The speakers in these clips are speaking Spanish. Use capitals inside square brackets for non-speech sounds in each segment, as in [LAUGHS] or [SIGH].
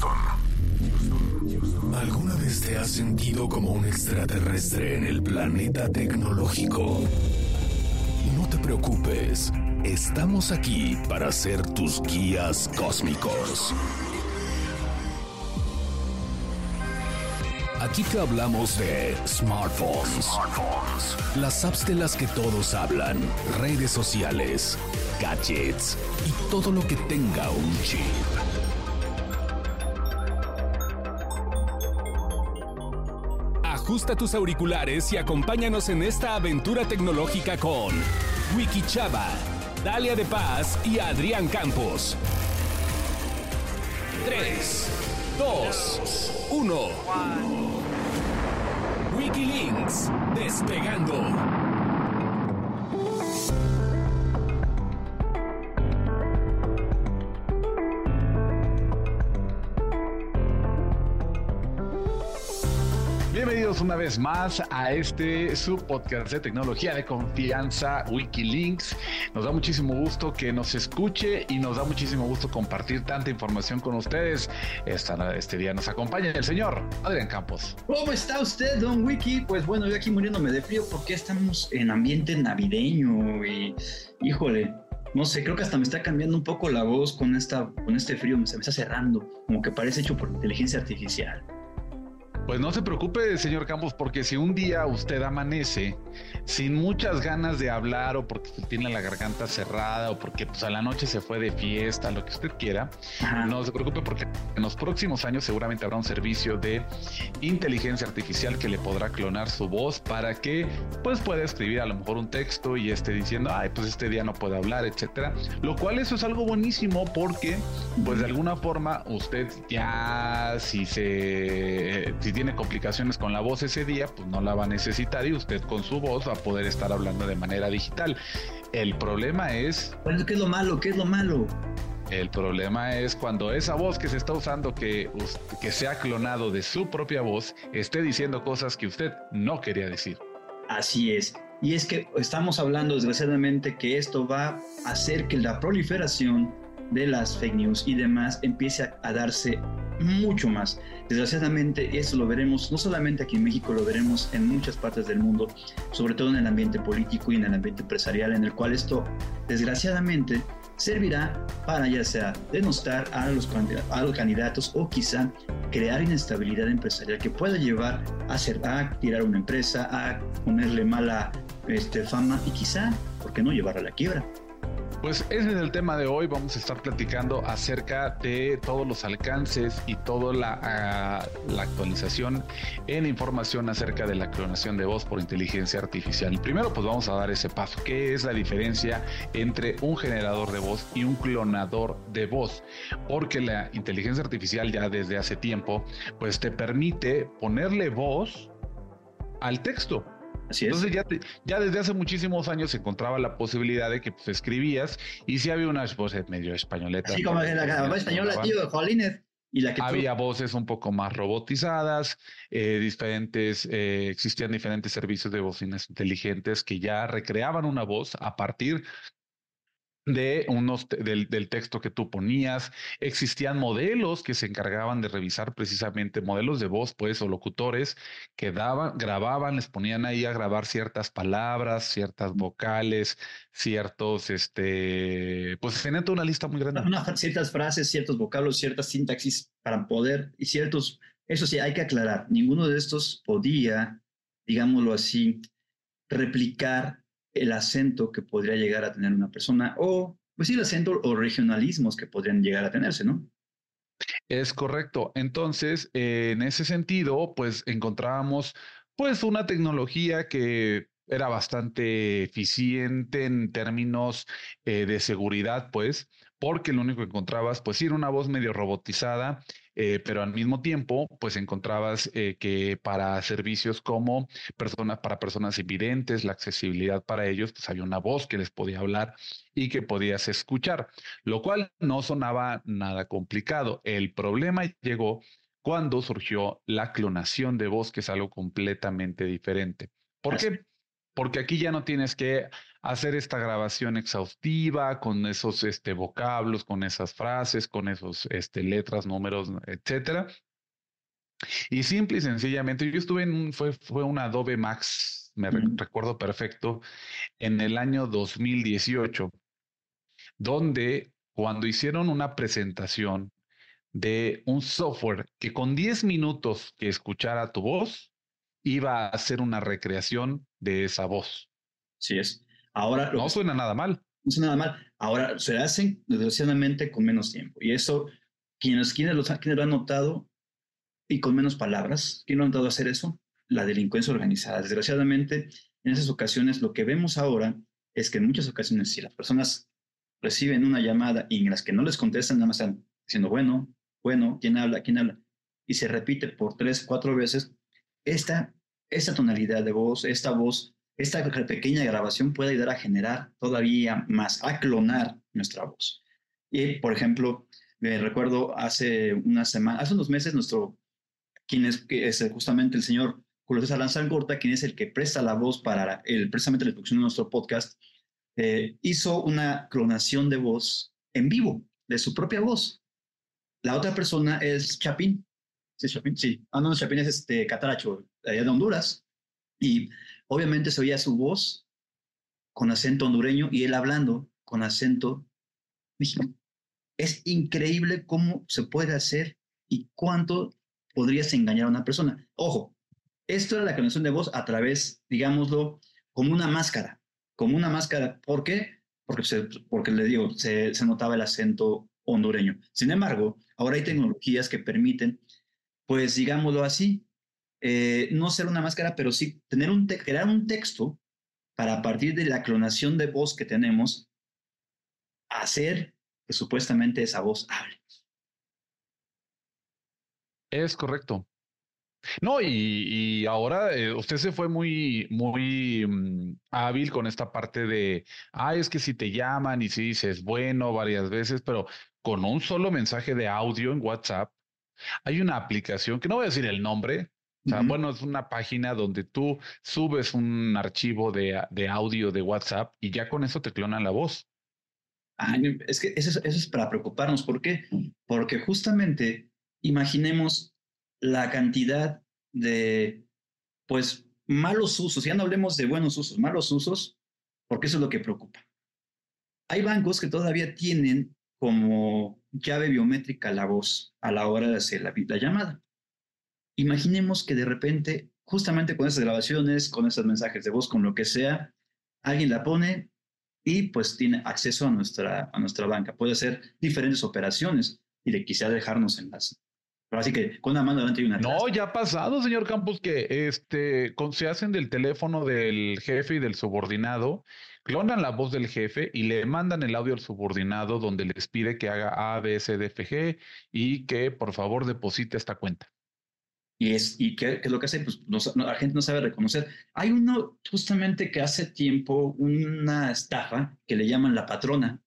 Houston. ¿Alguna vez te has sentido como un extraterrestre en el planeta tecnológico? No te preocupes, estamos aquí para ser tus guías cósmicos. Aquí te hablamos de smartphones, las apps de las que todos hablan, redes sociales, gadgets y todo lo que tenga un chip. Ajusta tus auriculares y acompáñanos en esta aventura tecnológica con Wiki Chava, Dalia de Paz y Adrián Campos. 3, 2, 1. Wikilinks, despegando. Vez más a este subpodcast de tecnología de confianza Wikilinks. Nos da muchísimo gusto que nos escuche y nos da muchísimo gusto compartir tanta información con ustedes. Esta, este día nos acompaña el señor Adrián Campos. ¿Cómo está usted, don Wiki? Pues bueno, yo aquí muriéndome de frío porque estamos en ambiente navideño y híjole, no sé, creo que hasta me está cambiando un poco la voz con, esta, con este frío, se me está cerrando, como que parece hecho por inteligencia artificial. Pues no se preocupe, señor Campos, porque si un día usted amanece sin muchas ganas de hablar o porque tiene la garganta cerrada o porque pues a la noche se fue de fiesta, lo que usted quiera, no se preocupe porque en los próximos años seguramente habrá un servicio de inteligencia artificial que le podrá clonar su voz para que pues pueda escribir a lo mejor un texto y esté diciendo, ay, pues este día no puede hablar, etcétera. Lo cual eso es algo buenísimo porque pues de alguna forma usted ya si se tiene complicaciones con la voz ese día, pues no la va a necesitar y usted con su voz va a poder estar hablando de manera digital. El problema es... ¿Qué es lo malo? ¿Qué es lo malo? El problema es cuando esa voz que se está usando, que, que se ha clonado de su propia voz, esté diciendo cosas que usted no quería decir. Así es. Y es que estamos hablando desgraciadamente que esto va a hacer que la proliferación de las fake news y demás empiece a darse mucho más. Desgraciadamente, eso lo veremos no solamente aquí en México, lo veremos en muchas partes del mundo, sobre todo en el ambiente político y en el ambiente empresarial, en el cual esto, desgraciadamente, servirá para ya sea denostar a los, candidatos o quizá crear inestabilidad empresarial que pueda llevar a, hacer, a tirar una empresa, a ponerle mala este, fama y quizá, ¿por qué no llevarla a la quiebra? Pues es el tema de hoy. Vamos a estar platicando acerca de todos los alcances y toda la, ah, la, actualización en información acerca de la clonación de voz por inteligencia artificial. Primero, pues vamos a dar ese paso. ¿Qué es la diferencia entre un generador de voz y un clonador de voz? Porque la inteligencia artificial ya desde hace tiempo, pues te permite ponerle voz al texto. Entonces ya, ya desde hace muchísimos años se encontraba la posibilidad de que pues, escribías y si había unas voces medio españoletas. Sí, como la, española, tío, Jolines. Y la que había voces un poco más robotizadas, eh, diferentes, eh, existían diferentes servicios de bocinas inteligentes que ya recreaban una voz a partir de unos del, del, texto que tú ponías. Existían modelos que se encargaban de revisar precisamente modelos de voz, pues, o locutores que daban, grababan, les ponían ahí a grabar ciertas palabras, ciertas vocales, ciertos, este, pues tenían toda una lista muy grande. ciertas frases, ciertos vocablos, ciertas sintaxis para poder, y ciertos, eso sí, hay que aclarar, ninguno de estos podía, digámoslo así, replicar el acento que podría llegar a tener una persona o, pues sí, el acento o regionalismos que podrían llegar a tenerse, ¿no? Es correcto. Entonces, en ese sentido, pues encontrábamos pues una tecnología que era bastante eficiente en términos eh, de seguridad, pues, porque lo único que encontrabas, pues, era una voz medio robotizada eh, pero al mismo tiempo, pues encontrabas eh, que para servicios como personas, para personas invidentes, la accesibilidad para ellos, pues había una voz que les podía hablar y que podías escuchar, lo cual no sonaba nada complicado. El problema llegó cuando surgió la clonación de voz, que es algo completamente diferente. ¿Por qué? Porque aquí ya no tienes que hacer esta grabación exhaustiva con esos este, vocablos, con esas frases, con esos este, letras, números, etcétera. Y simple y sencillamente, yo estuve en un, fue, fue un Adobe Max, me recuerdo perfecto, en el año 2018, donde cuando hicieron una presentación de un software que con 10 minutos que escuchara tu voz, iba a hacer una recreación de esa voz. Sí es. Ahora no suena nada mal. No suena nada mal. Ahora se hacen desgraciadamente con menos tiempo. Y eso, quienes, quienes, lo, quienes lo han notado y con menos palabras, ¿quién lo han notado hacer eso? La delincuencia organizada. Desgraciadamente, en esas ocasiones, lo que vemos ahora es que en muchas ocasiones, si las personas reciben una llamada y en las que no les contestan, nada más están diciendo, bueno, bueno, ¿quién habla? ¿quién habla? Y se repite por tres, cuatro veces, esta, esta tonalidad de voz, esta voz, esta pequeña grabación puede ayudar a generar todavía más, a clonar nuestra voz. Y, por ejemplo, me recuerdo hace una semana, hace unos meses, nuestro, quien es, justamente el señor Julio César Gorta, quien es el que presta la voz para el, precisamente la producción de nuestro podcast, eh, hizo una clonación de voz en vivo, de su propia voz. La otra persona es Chapín, Sí, Chapín, sí. Ah, no, Chapín es este cataracho, allá de Honduras. Y obviamente se oía su voz con acento hondureño y él hablando con acento mexicano. Es increíble cómo se puede hacer y cuánto podrías engañar a una persona. Ojo, esto era la conexión de voz a través, digámoslo, como una máscara, como una máscara. ¿Por qué? Porque, porque le digo, se notaba el acento hondureño. Sin embargo, ahora hay tecnologías que permiten pues digámoslo así, eh, no ser una máscara, pero sí tener un crear un texto para a partir de la clonación de voz que tenemos, hacer que supuestamente esa voz hable. Es correcto. No, y, ahora eh, usted se fue muy, muy mm, hábil con esta parte de, ah, es que si te llaman y si dices bueno varias veces, pero con un solo mensaje de audio en WhatsApp, hay una aplicación que no voy a decir el nombre. O sea, bueno, es una página donde tú subes un archivo de, de, audio de WhatsApp y ya con eso te clonan la voz. es que eso es, eso es para preocuparnos. ¿Por qué? Porque justamente imaginemos la cantidad de, pues, malos usos. Ya no hablemos de buenos usos, malos usos, porque eso es lo que preocupa. Hay bancos que todavía tienen como llave biométrica la voz a la hora de hacer la, llamada. Imaginemos que de repente, justamente con esas grabaciones, con esos mensajes de voz, con lo que sea, alguien la pone y pues tiene acceso a nuestra, a nuestra banca. Puede hacer diferentes operaciones y le quisiera dejarnos en. Así que con una mano delante y una No, ya ha pasado, señor Campos, que este, se hacen del teléfono del jefe y del subordinado clonan la voz del jefe y le mandan el audio al subordinado donde les pide que haga A, B, C, D, F, G y que por favor deposite esta cuenta. Y, es, y qué, es lo que hace, pues la gente no sabe reconocer. Hay uno justamente que hace tiempo, una estafa que le llaman la patrona.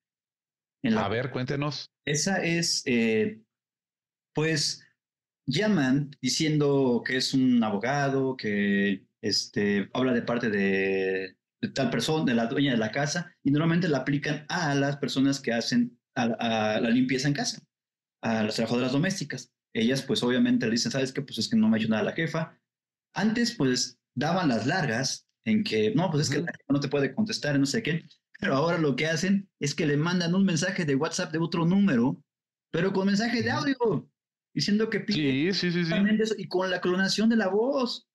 A ver, cuéntenos. Esa es, eh, pues, llaman diciendo que es un abogado, que este, habla de parte de de tal persona, de la dueña de la casa, y normalmente la aplican a las personas que hacen a, la limpieza en casa, a las trabajadoras domésticas. Ellas, pues obviamente le dicen, ¿sabes qué? Pues es que no me hecho nada la jefa. Antes, pues daban las largas en que, no, pues es que la jefa no te puede contestar, no sé qué. Pero ahora lo que hacen es que le mandan un mensaje de WhatsApp de otro número, pero con mensaje de audio, diciendo que pide sí, sí, sí, sí. y con la clonación de la voz.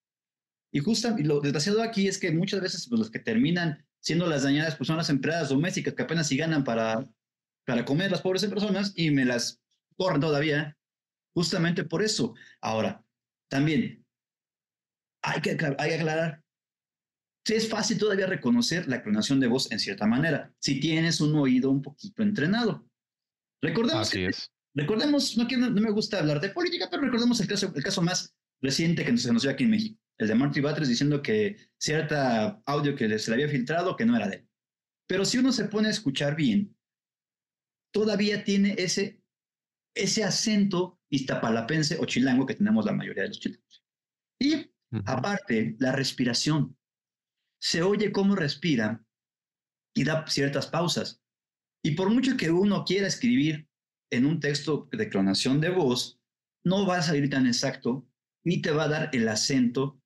Y justo, y lo desgraciado aquí es que muchas veces pues, los que terminan siendo las dañadas pues, son las empleadas domésticas que apenas si ganan para, para comer las pobres personas y me las corren todavía, justamente por eso. Ahora, también hay que, hay que aclarar, sí es fácil todavía reconocer la clonación de voz en cierta manera, si tienes un oído un poquito entrenado. Recordemos, Así es. Recordemos no, no, me gusta hablar de política, pero recordemos el caso, el caso más reciente que se nos dio aquí en México el de Marty Batres diciendo que cierta audio que se le había filtrado que no era de él. Pero si uno se pone a escuchar bien, todavía tiene ese, ese acento iztapalapense o chilango que tenemos la mayoría de los chilangos. Y aparte, la respiración. se oye cómo respira y da ciertas pausas. Y por mucho que uno quiera escribir en un texto de clonación de voz, no va a salir tan exacto ni te va a dar el acento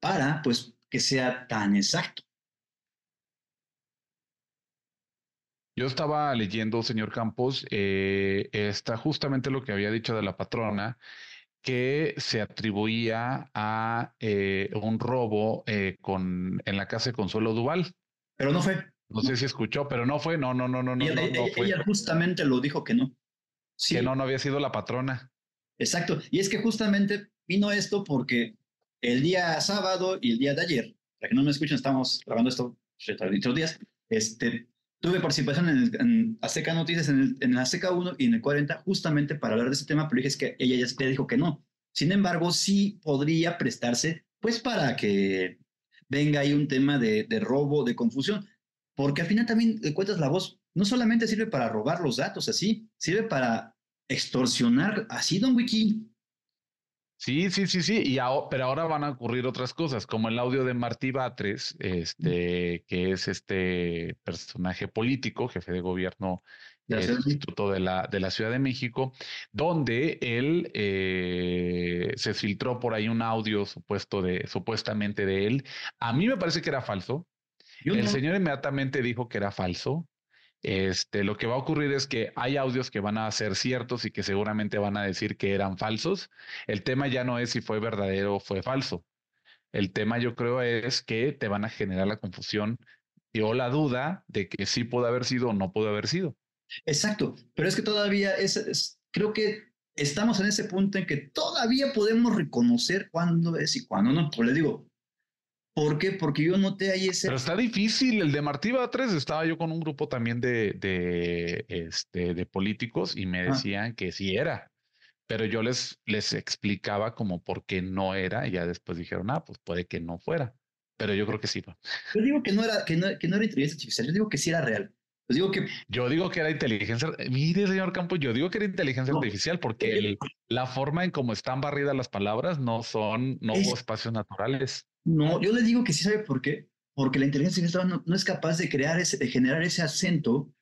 para pues que sea tan exacto. Yo estaba leyendo, señor Campos, eh, está justamente lo que había dicho de la patrona, que se atribuía a eh, un robo eh, con, en la casa de Consuelo Duval. Pero no fue. No sé si escuchó, pero no fue, no, no, no, no, no. Ella, no, fue. ella justamente lo dijo que no. Sí. Que no, no había sido la patrona. Exacto. Y es que justamente vino esto porque el día sábado y el día de ayer, para que no me escuchen, estamos grabando esto otros días, este, tuve participación en, en Azteca Noticias, en, el, en Azteca 1 y en el 40, justamente para hablar de ese tema, pero dije que ella ya dijo que no. Sin embargo, sí podría prestarse, pues, para que venga ahí un tema de, de robo, de confusión, porque al final también encuentras la voz, no solamente sirve para robar los datos así, sirve para extorsionar así, don Wiki. Sí, sí, sí, sí, y pero ahora van a ocurrir otras cosas, como el audio de Martí Batres, este, que es este personaje político, jefe de gobierno del Instituto de la, de la Ciudad de México, donde él eh, se filtró por ahí un audio supuesto de, supuestamente de él. A mí me parece que era falso. el señor inmediatamente dijo que era falso. Este, lo que va a ocurrir es que hay audios que van a ser ciertos y que seguramente van a decir que eran falsos. El tema ya no es si fue verdadero o fue falso. El tema yo creo es que te van a generar la confusión y o la duda de que sí pudo haber sido o no pudo haber sido. Exacto, pero es que todavía creo que estamos en ese punto en que todavía podemos reconocer cuándo es y cuándo no. Pues les digo, ¿Por qué? Porque yo noté ahí ese. Pero está difícil. El de Martí Batres estaba yo con un grupo también de, de, este, de políticos y me decían que sí era. Pero yo les, les explicaba como por qué no era y ya después dijeron, ah, pues puede que no fuera. Pero yo creo que sí. Yo digo que no era, que no, que no era inteligencia artificial, yo digo que sí era real. Yo digo que... Yo digo que era inteligencia. Mire, señor Campos, yo digo que era inteligencia artificial porque la forma en cómo están barridas las palabras no son, no hubo espacios naturales. No, yo le digo que sí sabe por qué. Porque la inteligencia artificial no, es capaz de crear ese, de generar ese acento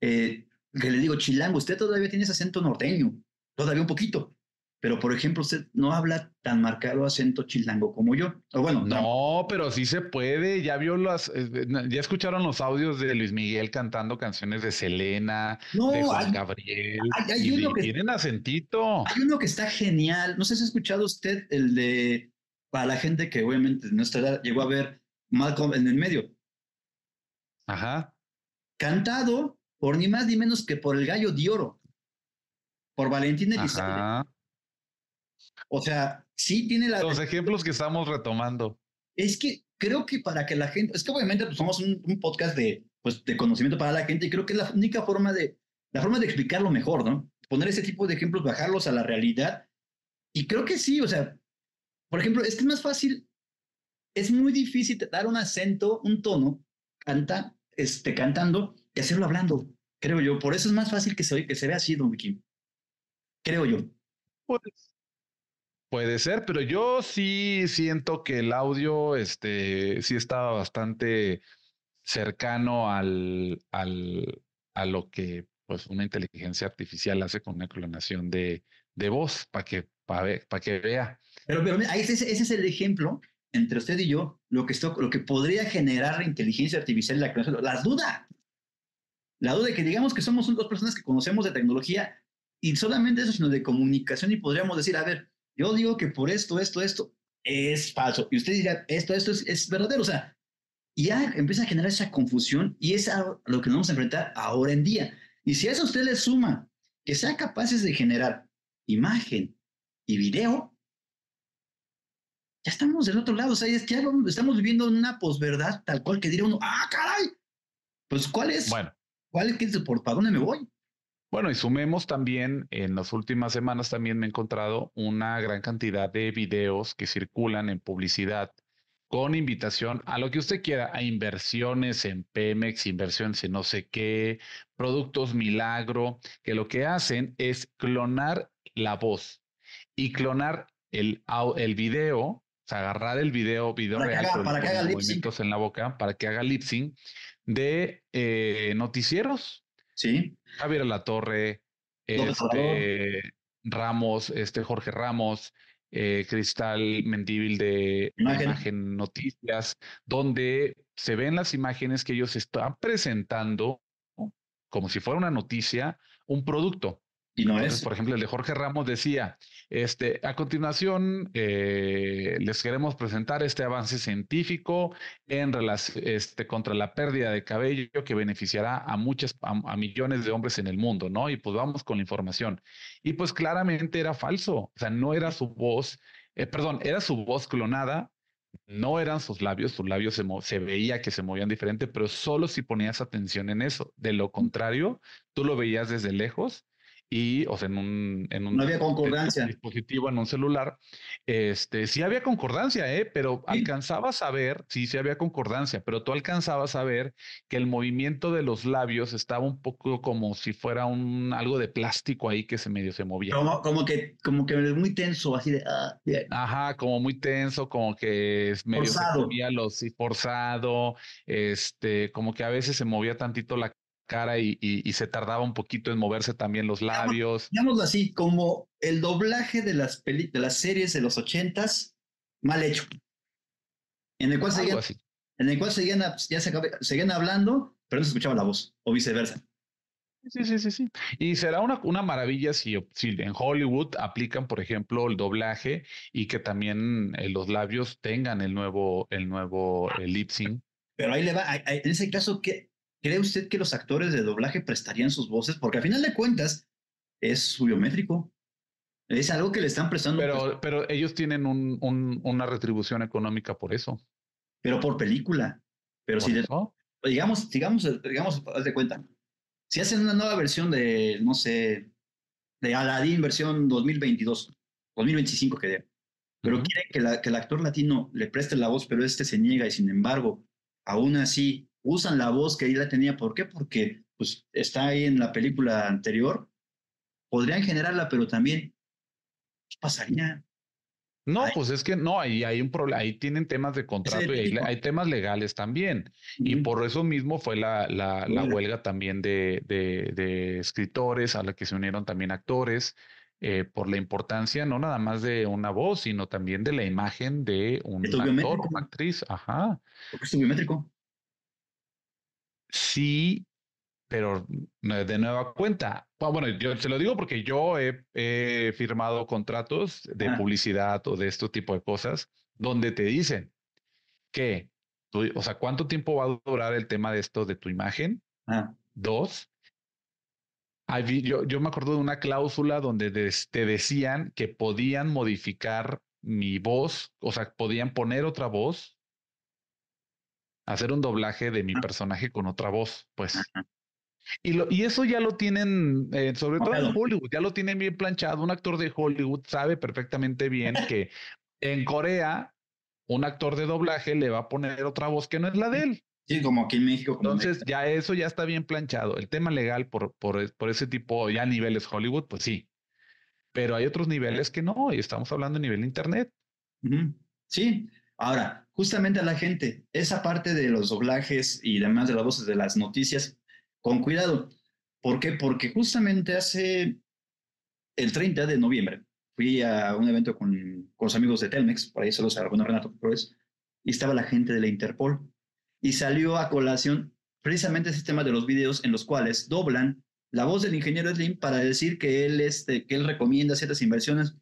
eh, que le digo, chilango, usted todavía tiene ese acento norteño, todavía un poquito. Pero, por ejemplo, usted no habla tan marcado acento chilango como yo. O bueno, no, pero sí se puede. Ya vio las, eh, ya escucharon los audios de Luis Miguel cantando canciones de Selena, de Juan Gabriel. Hay, uno que, tienen acentito. Hay uno que está genial. No sé si ha escuchado usted el de para la gente que obviamente de nuestra edad llegó a ver Malcolm en el medio. Ajá. Cantado por ni más ni menos que por el gallo de oro, por Valentín Elizalde. O sea, sí tiene la... Los ejemplos que estamos retomando. Es que creo que para que la gente, es que obviamente pues, somos un, podcast de, pues, de conocimiento para la gente y creo que es la única forma de, la forma de explicarlo mejor, ¿no? Poner ese tipo de ejemplos, bajarlos a la realidad. Y creo que sí, o sea, por ejemplo, es que es más fácil, es muy difícil dar un acento, un tono, canta, este, cantando y hacerlo hablando, creo yo. Por eso es más fácil que se, vea así, Don Vicky. Creo yo. Pues, puede ser, pero yo sí siento que el audio, este, sí estaba bastante cercano al, al, a lo que pues una inteligencia artificial hace con una clonación de, de voz, para que, para que vea. Pero, pero ese, ese, es el ejemplo entre usted y yo, lo que, esto, lo que podría generar la inteligencia artificial la la duda. La duda de que digamos que somos dos personas que conocemos de tecnología y solamente eso, sino de comunicación y podríamos decir, a ver, yo digo que por esto, esto, esto es falso. Y usted dirá, esto, esto es, es verdadero. O sea, ya empieza a generar esa confusión y es a lo que nos vamos a enfrentar ahora en día. Y si a eso usted le suma que sean capaces de generar imagen y video, ya estamos del otro lado, o sea, ya estamos viviendo una posverdad tal cual que diría uno, ah, caray, pues ¿cuál es? Bueno. ¿Cuál es? ¿Por para dónde me voy? Bueno, y sumemos también, en las últimas semanas también me he encontrado una gran cantidad de videos que circulan en publicidad con invitación a lo que usted quiera, a inversiones en Pemex, inversiones en no sé qué, productos milagro, que lo que hacen es clonar la voz y clonar el, el video sea, agarrar el video, video real, para que haga movimientos en la boca, para que haga lip sync de eh, noticieros. Sí. Javier La Torre, este, Ramos, este Jorge Ramos, eh, Cristal Mendíbil de Imagen. Noticias, donde se ven las imágenes que ellos están presentando como si fuera una noticia, un producto. Y no es. Por ejemplo, el de Jorge Ramos decía, este, a continuación eh, les queremos presentar este avance científico en este, contra la pérdida de cabello que beneficiará a muchas, a, millones de hombres en el mundo, ¿no? Y pues vamos con la información. Y pues claramente era falso, o sea, no era su voz, eh, perdón, era su voz clonada, no eran sus labios, sus labios se, se, veía que se movían diferente, pero solo si ponías atención en eso. De lo contrario, tú lo veías desde lejos y, o sea, en un, en un no había dispositivo, en un celular, este, sí había concordancia, ¿eh? pero alcanzabas a ver, sí, sí había concordancia, pero tú alcanzabas a ver que el movimiento de los labios estaba un poco como si fuera un algo de plástico ahí que se medio se movía. Como, como que, como que muy tenso, así de, ah, Ajá, como muy tenso, como que medio se movía los, forzado, este, como que a veces se movía tantito la cara y, se tardaba un poquito en moverse también los labios. Digámoslo así, como el doblaje de las, de las series de los ochentas mal hecho. En el cual, seguían, en el cual seguían, ya se, seguían hablando, pero no se escuchaba la voz, o viceversa. Sí, sí, sí, sí. Y será una, una maravilla si, si, en Hollywood aplican, por ejemplo, el doblaje y que también eh, los labios tengan el nuevo, el nuevo lip sync. Pero ahí le va, en ese caso, ¿qué, ¿Cree usted que los actores de doblaje prestarían sus voces? Porque a final de cuentas es su biométrico. Es algo que le están prestando. Pero, pero ellos tienen un, una retribución económica por eso. Pero por película. Pero si, digamos, digamos, digamos, haz de cuenta. Si hacen una nueva versión de, no sé, de Aladdin versión 2022, 2025 que pero quieren que, la, que el actor latino le preste la voz, pero este se niega y sin embargo, aún así usan la voz que la tenía. ¿Por qué? Porque pues, está ahí en la película anterior. Podrían generarla, pero también, ¿qué pasaría? No, pues es que no, ahí hay un problema, ahí tienen temas de contrato y hay, temas legales también. Y por eso mismo fue la, la, la huelga también de, de, escritores, a la que se unieron también actores, eh, por la importancia no nada más de una voz, sino también de la imagen de un actor o actriz. Ajá. Porque es biométrico. Sí, pero de nueva cuenta. Ah, bueno, yo se lo digo porque yo he, firmado contratos de publicidad o de este tipo de cosas donde te dicen que, o sea, ¿cuánto tiempo va a durar el tema de esto de tu imagen? Ah. Dos, yo, yo me acuerdo de una cláusula donde te decían que podían modificar mi voz, o sea, podían poner otra voz hacer un doblaje de mi personaje con otra voz, pues. Y, lo, y eso ya lo tienen, eh, sobre todo en Hollywood, ya lo tienen bien planchado. Un actor de Hollywood sabe perfectamente bien [LAUGHS] que en Corea un actor de doblaje le va a poner otra voz que no es la de él. Sí, como aquí en México. Entonces, ya eso ya está bien planchado. El tema legal por, por, por ese tipo, ya niveles Hollywood, pues sí. Pero hay otros niveles que no, y estamos hablando a nivel Internet. Sí, Ahora, justamente a la gente, esa parte de los doblajes y demás de las voces de las noticias, con cuidado. ¿Por qué? Porque justamente hace el 30 de noviembre fui a un evento con, con los amigos de Telmex, por ahí se bueno Renato Flores, y estaba la gente de la Interpol. Y salió a colación precisamente ese tema de los videos en los cuales doblan la voz del ingeniero Slim para decir que él, este, que él recomienda ciertas inversiones.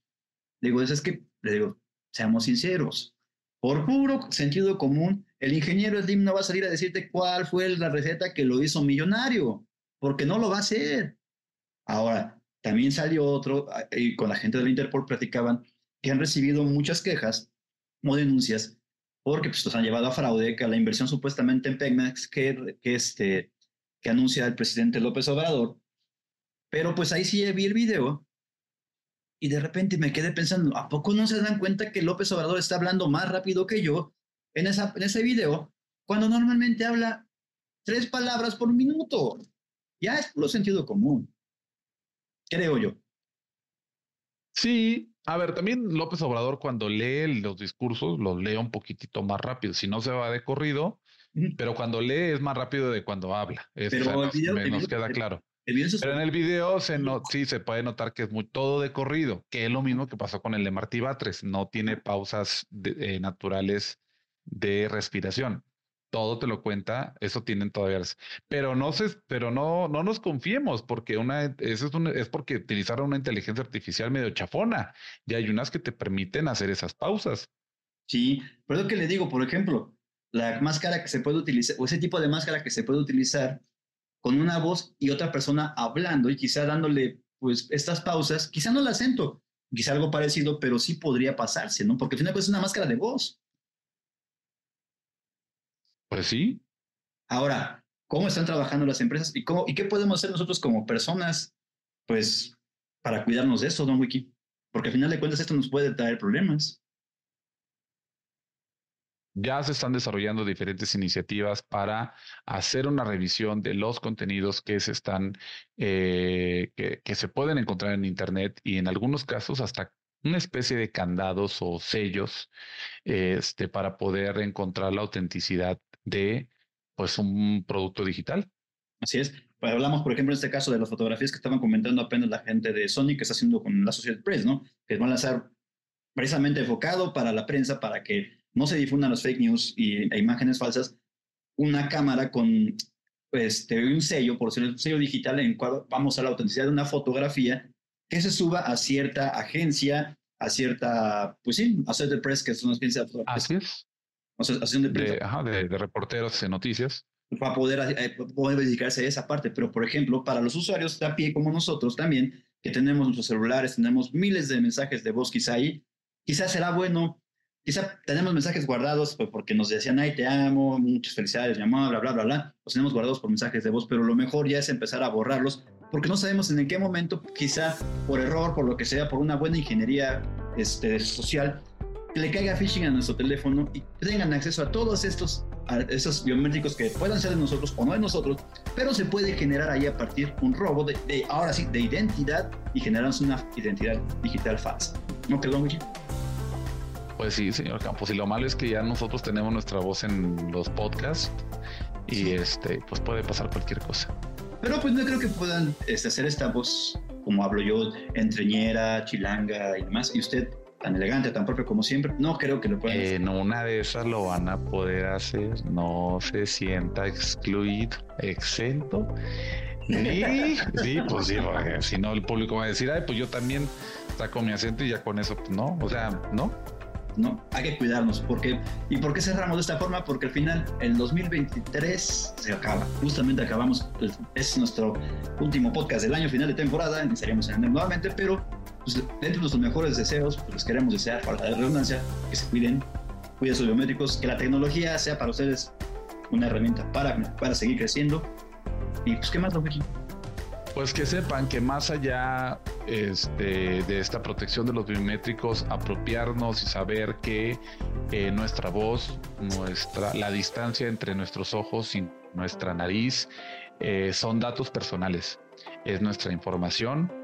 digo, es que, le digo, seamos sinceros, por puro sentido común, el ingeniero Slim no va a salir a decirte cuál fue la receta que lo hizo millonario, porque no lo va a hacer. Ahora, también salió otro, y con la gente del Interpol platicaban que han recibido muchas quejas o denuncias porque pues, los han llevado a fraude, que la inversión supuestamente en Pemex que, que, este, que anuncia el presidente López Obrador. Pero pues ahí sí vi el video y de repente me quedé pensando, ¿a poco no se dan cuenta que López Obrador está hablando más rápido que yo en, esa, en ese video, cuando normalmente habla tres palabras por minuto? Ya es puro sentido común, creo yo. Sí, A ver, también López Obrador cuando lee los discursos los lee un poquitito más rápido, si no se va de corrido, pero cuando lee es más rápido de cuando habla. pero nos, queda claro. Pero en el video se no, sí se puede notar que es muy todo de corrido, que es lo mismo que pasó con el de Martí Batres, no tiene pausas eh, naturales de respiración todo te lo cuenta, eso tienen todavía. Pero no se, pero no, no nos confiemos, porque una, eso es, es porque utilizaron una inteligencia artificial medio chafona, y hay unas que te permiten hacer esas pausas. Sí, por eso que le digo, por ejemplo, la máscara que se puede utilizar, o ese tipo de máscara que se puede utilizar con una voz y otra persona hablando y quizá dándole pues estas pausas, quizá no el acento, quizá algo parecido, pero sí podría pasarse, ¿no? Porque al final es una máscara de voz. Pues sí. Ahora, ¿cómo están trabajando las empresas y, cómo, y qué podemos hacer nosotros como personas, pues, para cuidarnos de eso, don Wiki? Porque al final de cuentas esto nos puede traer problemas. Ya se están desarrollando diferentes iniciativas para hacer una revisión de los contenidos que se están, eh, que, se pueden encontrar en Internet y en algunos casos hasta una especie de candados o sellos este, para poder encontrar la autenticidad de pues un producto digital. Así es. Pues hablamos, por ejemplo, en este caso de las fotografías que estaban comentando apenas la gente de Sony que está haciendo con la Associated Press, ¿no? Que van a ser precisamente enfocado para la prensa, para que no se difundan las fake news y, e imágenes falsas, una cámara con este, un sello, por decirlo, un sello digital en el cual vamos a la autenticidad de una fotografía que se suba a cierta agencia, a cierta, pues sí, a Associated Press, que son las agencias. Así es de De, reporteros en noticias. Para poder, eh, poder dedicarse a esa parte. Pero, por ejemplo, para los usuarios de a pie como nosotros también, que tenemos nuestros celulares, tenemos miles de mensajes de voz quizá ahí, quizás será bueno, quizá tenemos mensajes guardados porque nos decían, ay, te amo, muchas felicidades, mi amor, bla, bla, bla, bla. Los tenemos guardados por mensajes de voz, pero lo mejor ya es empezar a borrarlos porque no sabemos en qué momento, quizá por error, por lo que sea, por una buena ingeniería este, social, que le caiga phishing a nuestro teléfono y tengan acceso a todos estos esos biométricos que puedan ser de nosotros o no de nosotros, pero se puede generar ahí a partir un robo de, ahora sí, de identidad y generarnos una identidad digital falsa. ¿No quedó muy Pues sí, señor Campos. Y lo malo es que ya nosotros tenemos nuestra voz en los podcasts y este, pues puede pasar cualquier cosa. Pero pues no creo que puedan este, hacer esta voz como hablo yo, entreñera, chilanga y demás. Y usted tan elegante, tan propio como siempre, no creo que lo puedan En una de esas lo van a poder hacer, no se sienta excluido, exento. [LAUGHS] Ni, sí, pues sí, si no el público va a decir, ay, pues yo también saco mi acento y ya con eso, pues no, o sea, no. ¿No? Hay que cuidarnos. porque ¿Y por qué cerramos de esta forma? Porque al final el 2023 se acaba. Justamente acabamos, es nuestro último podcast del año final de temporada, estaríamos en el nuevamente, pero pues, dentro de nuestros mejores deseos, pues les queremos desear, para la redundancia, que se cuiden, cuiden sus biométricos, que la tecnología sea para ustedes una herramienta para, para seguir creciendo. Y pues, ¿qué más, don Pues que sepan que más allá este, de esta protección de los biométricos, apropiarnos y saber que eh, nuestra voz, nuestra, la distancia entre nuestros ojos y nuestra nariz eh, son datos personales. Es nuestra información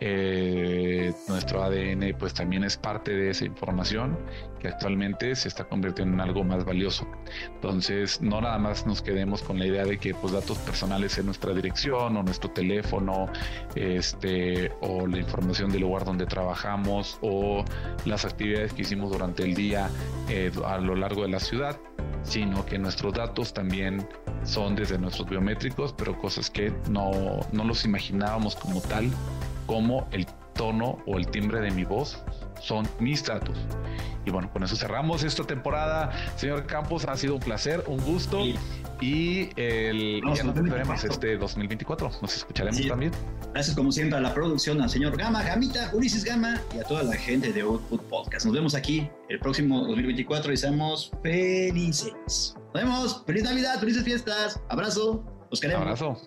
eh, nuestro ADN pues también es parte de esa información que actualmente se está convirtiendo en algo más valioso. Entonces, no nada más nos quedemos con la idea de que pues datos personales en nuestra dirección o nuestro teléfono, este, o la información del lugar donde trabajamos o las actividades que hicimos durante el día eh, a lo largo de la ciudad, sino que nuestros datos también son desde nuestros biométricos, pero cosas que no, no los imaginábamos como tal como el tono o el timbre de mi voz son mis datos. Y bueno, con eso cerramos esta temporada. Señor Campos, ha sido un placer, un gusto. Y el, ya nos veremos este 2024. Nos escucharemos también. Gracias como siempre a la producción, al señor Gama, Gamita, Ulises Gama y a toda la gente de Output Podcast. Nos vemos aquí el próximo 2024 y seamos felices. Nos vemos. Feliz Navidad, felices fiestas. Abrazo. Los queremos. Abrazo.